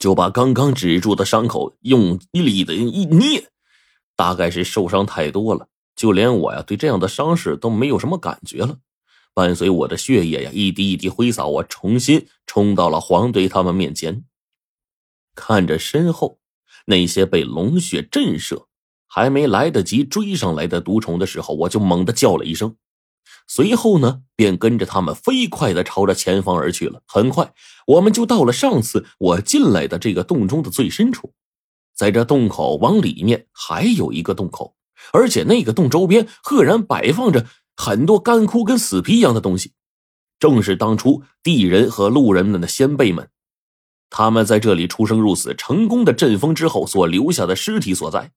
就把刚刚止住的伤口用力的一捏，大概是受伤太多了，就连我呀对这样的伤势都没有什么感觉了。伴随我的血液呀一滴一滴挥洒，我重新冲到了黄队他们面前。看着身后那些被龙血震慑、还没来得及追上来的毒虫的时候，我就猛地叫了一声。随后呢，便跟着他们飞快的朝着前方而去了。很快，我们就到了上次我进来的这个洞中的最深处。在这洞口往里面还有一个洞口，而且那个洞周边赫然摆放着很多干枯跟死皮一样的东西，正是当初地人和路人们的先辈们，他们在这里出生入死、成功的阵风之后所留下的尸体所在。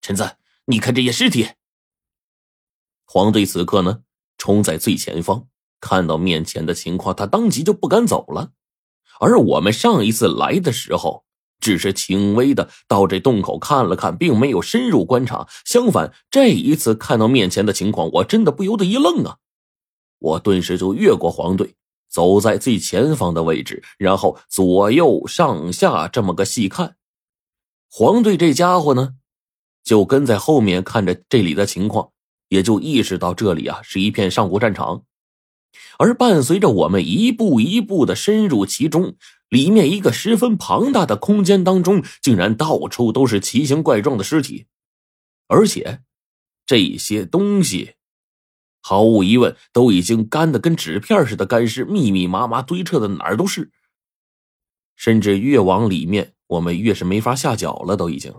陈子，你看这些尸体。黄队此刻呢，冲在最前方，看到面前的情况，他当即就不敢走了。而我们上一次来的时候，只是轻微的到这洞口看了看，并没有深入观察。相反，这一次看到面前的情况，我真的不由得一愣啊！我顿时就越过黄队，走在最前方的位置，然后左右上下这么个细看。黄队这家伙呢，就跟在后面看着这里的情况。也就意识到这里啊是一片上古战场，而伴随着我们一步一步的深入其中，里面一个十分庞大的空间当中，竟然到处都是奇形怪状的尸体，而且这些东西毫无疑问都已经干的跟纸片似的干尸，密密麻麻堆砌的哪儿都是，甚至越往里面，我们越是没法下脚了，都已经。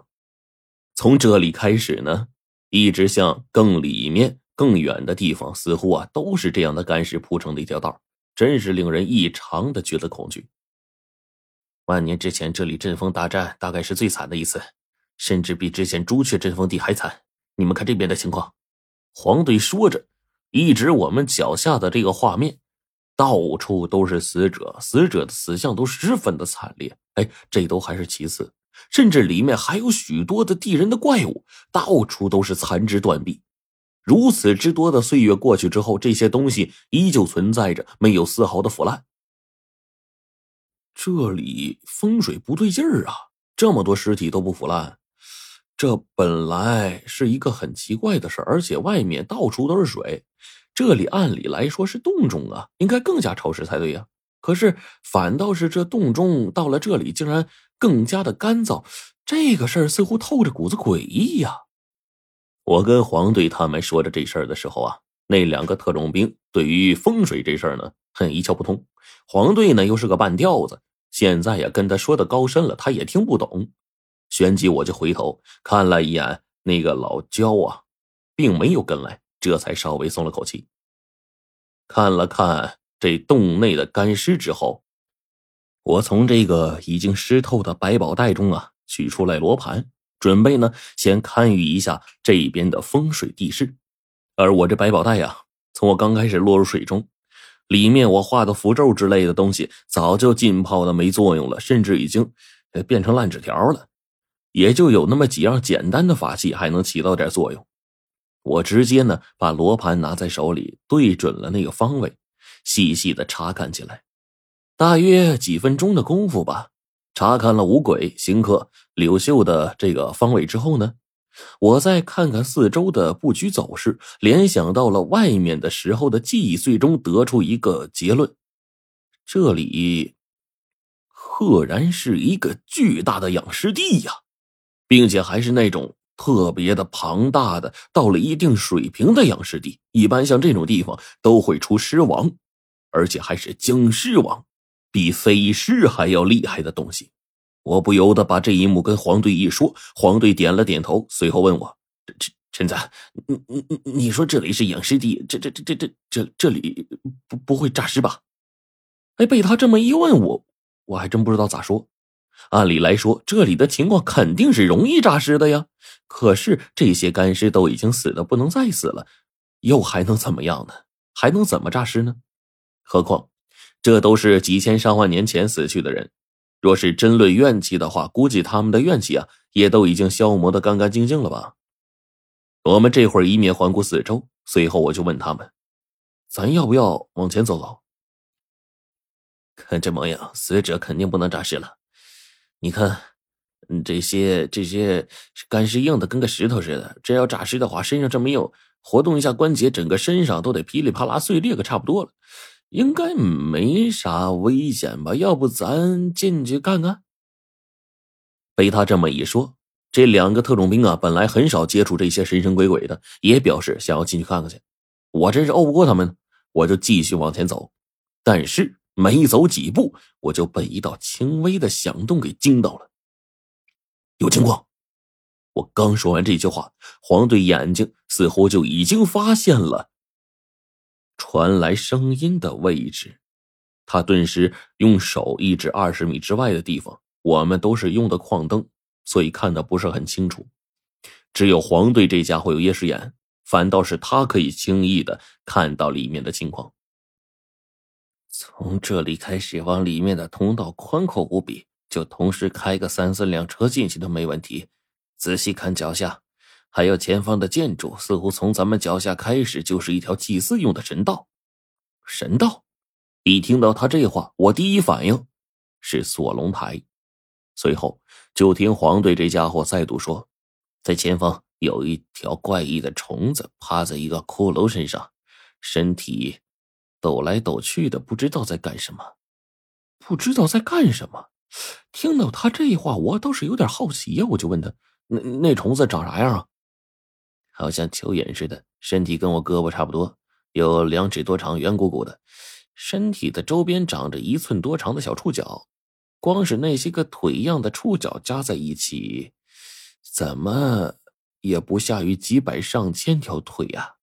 从这里开始呢。一直向更里面、更远的地方，似乎啊都是这样的干尸铺成的一条道，真是令人异常的觉得恐惧。万年之前，这里阵风大战大概是最惨的一次，甚至比之前朱雀阵风地还惨。你们看这边的情况。黄队说着，一直我们脚下的这个画面，到处都是死者，死者的死相都十分的惨烈。哎，这都还是其次。甚至里面还有许多的地人的怪物，到处都是残肢断臂。如此之多的岁月过去之后，这些东西依旧存在着，没有丝毫的腐烂。这里风水不对劲儿啊！这么多尸体都不腐烂，这本来是一个很奇怪的事而且外面到处都是水，这里按理来说是洞中啊，应该更加潮湿才对呀。可是反倒是这洞中到了这里，竟然。更加的干燥，这个事儿似乎透着股子诡异呀。我跟黄队他们说着这事儿的时候啊，那两个特种兵对于风水这事儿呢，很一窍不通。黄队呢又是个半吊子，现在呀跟他说的高深了，他也听不懂。旋即我就回头看了一眼那个老焦啊，并没有跟来，这才稍微松了口气。看了看这洞内的干尸之后。我从这个已经湿透的百宝袋中啊取出来罗盘，准备呢先看预一下这边的风水地势。而我这百宝袋呀，从我刚开始落入水中，里面我画的符咒之类的东西早就浸泡的没作用了，甚至已经变成烂纸条了。也就有那么几样简单的法器还能起到点作用。我直接呢把罗盘拿在手里，对准了那个方位，细细的查看起来。大约几分钟的功夫吧，查看了五鬼、行客、柳秀的这个方位之后呢，我再看看四周的布局走势，联想到了外面的时候的记忆，最终得出一个结论：这里赫然是一个巨大的养尸地呀，并且还是那种特别的庞大的，到了一定水平的养尸地。一般像这种地方都会出尸王，而且还是僵尸王。比飞尸还要厉害的东西，我不由得把这一幕跟黄队一说。黄队点了点头，随后问我：“陈陈子，你你你你说这里是养尸地，这这这这这这这里不不会诈尸吧？”哎，被他这么一问，我我还真不知道咋说。按理来说，这里的情况肯定是容易诈尸的呀。可是这些干尸都已经死的不能再死了，又还能怎么样呢？还能怎么诈尸呢？何况……这都是几千上万年前死去的人，若是真论怨气的话，估计他们的怨气啊，也都已经消磨的干干净净了吧。我们这会儿一面环顾四周，随后我就问他们：“咱要不要往前走走？”看这模样，死者肯定不能诈尸了。你看，这些这些干尸硬的跟个石头似的，这要诈尸的话，身上这么硬，活动一下关节，整个身上都得噼里啪啦碎裂个差不多了，应该没啥危险吧？要不咱进去看看？被他这么一说，这两个特种兵啊，本来很少接触这些神神鬼鬼的，也表示想要进去看看去。我真是拗不过他们，我就继续往前走。但是没走几步，我就被一道轻微的响动给惊到了。有情况！我刚说完这句话，黄队眼睛似乎就已经发现了传来声音的位置，他顿时用手一指二十米之外的地方。我们都是用的矿灯，所以看的不是很清楚。只有黄队这家伙有夜视眼，反倒是他可以轻易的看到里面的情况。从这里开始往里面的通道宽阔无比，就同时开个三四辆车进去都没问题。仔细看脚下，还有前方的建筑，似乎从咱们脚下开始就是一条祭祀用的神道。神道！一听到他这话，我第一反应是锁龙台。随后，就听黄队这家伙再度说：“在前方有一条怪异的虫子，趴在一个骷髅身上，身体抖来抖去的，不知道在干什么。不知道在干什么。”听到他这话，我倒是有点好奇呀，我就问他：“那那虫子长啥样啊？”好像蚯蚓似的，身体跟我胳膊差不多，有两尺多长，圆鼓鼓的，身体的周边长着一寸多长的小触角。光是那些个腿一样的触角加在一起，怎么也不下于几百上千条腿呀！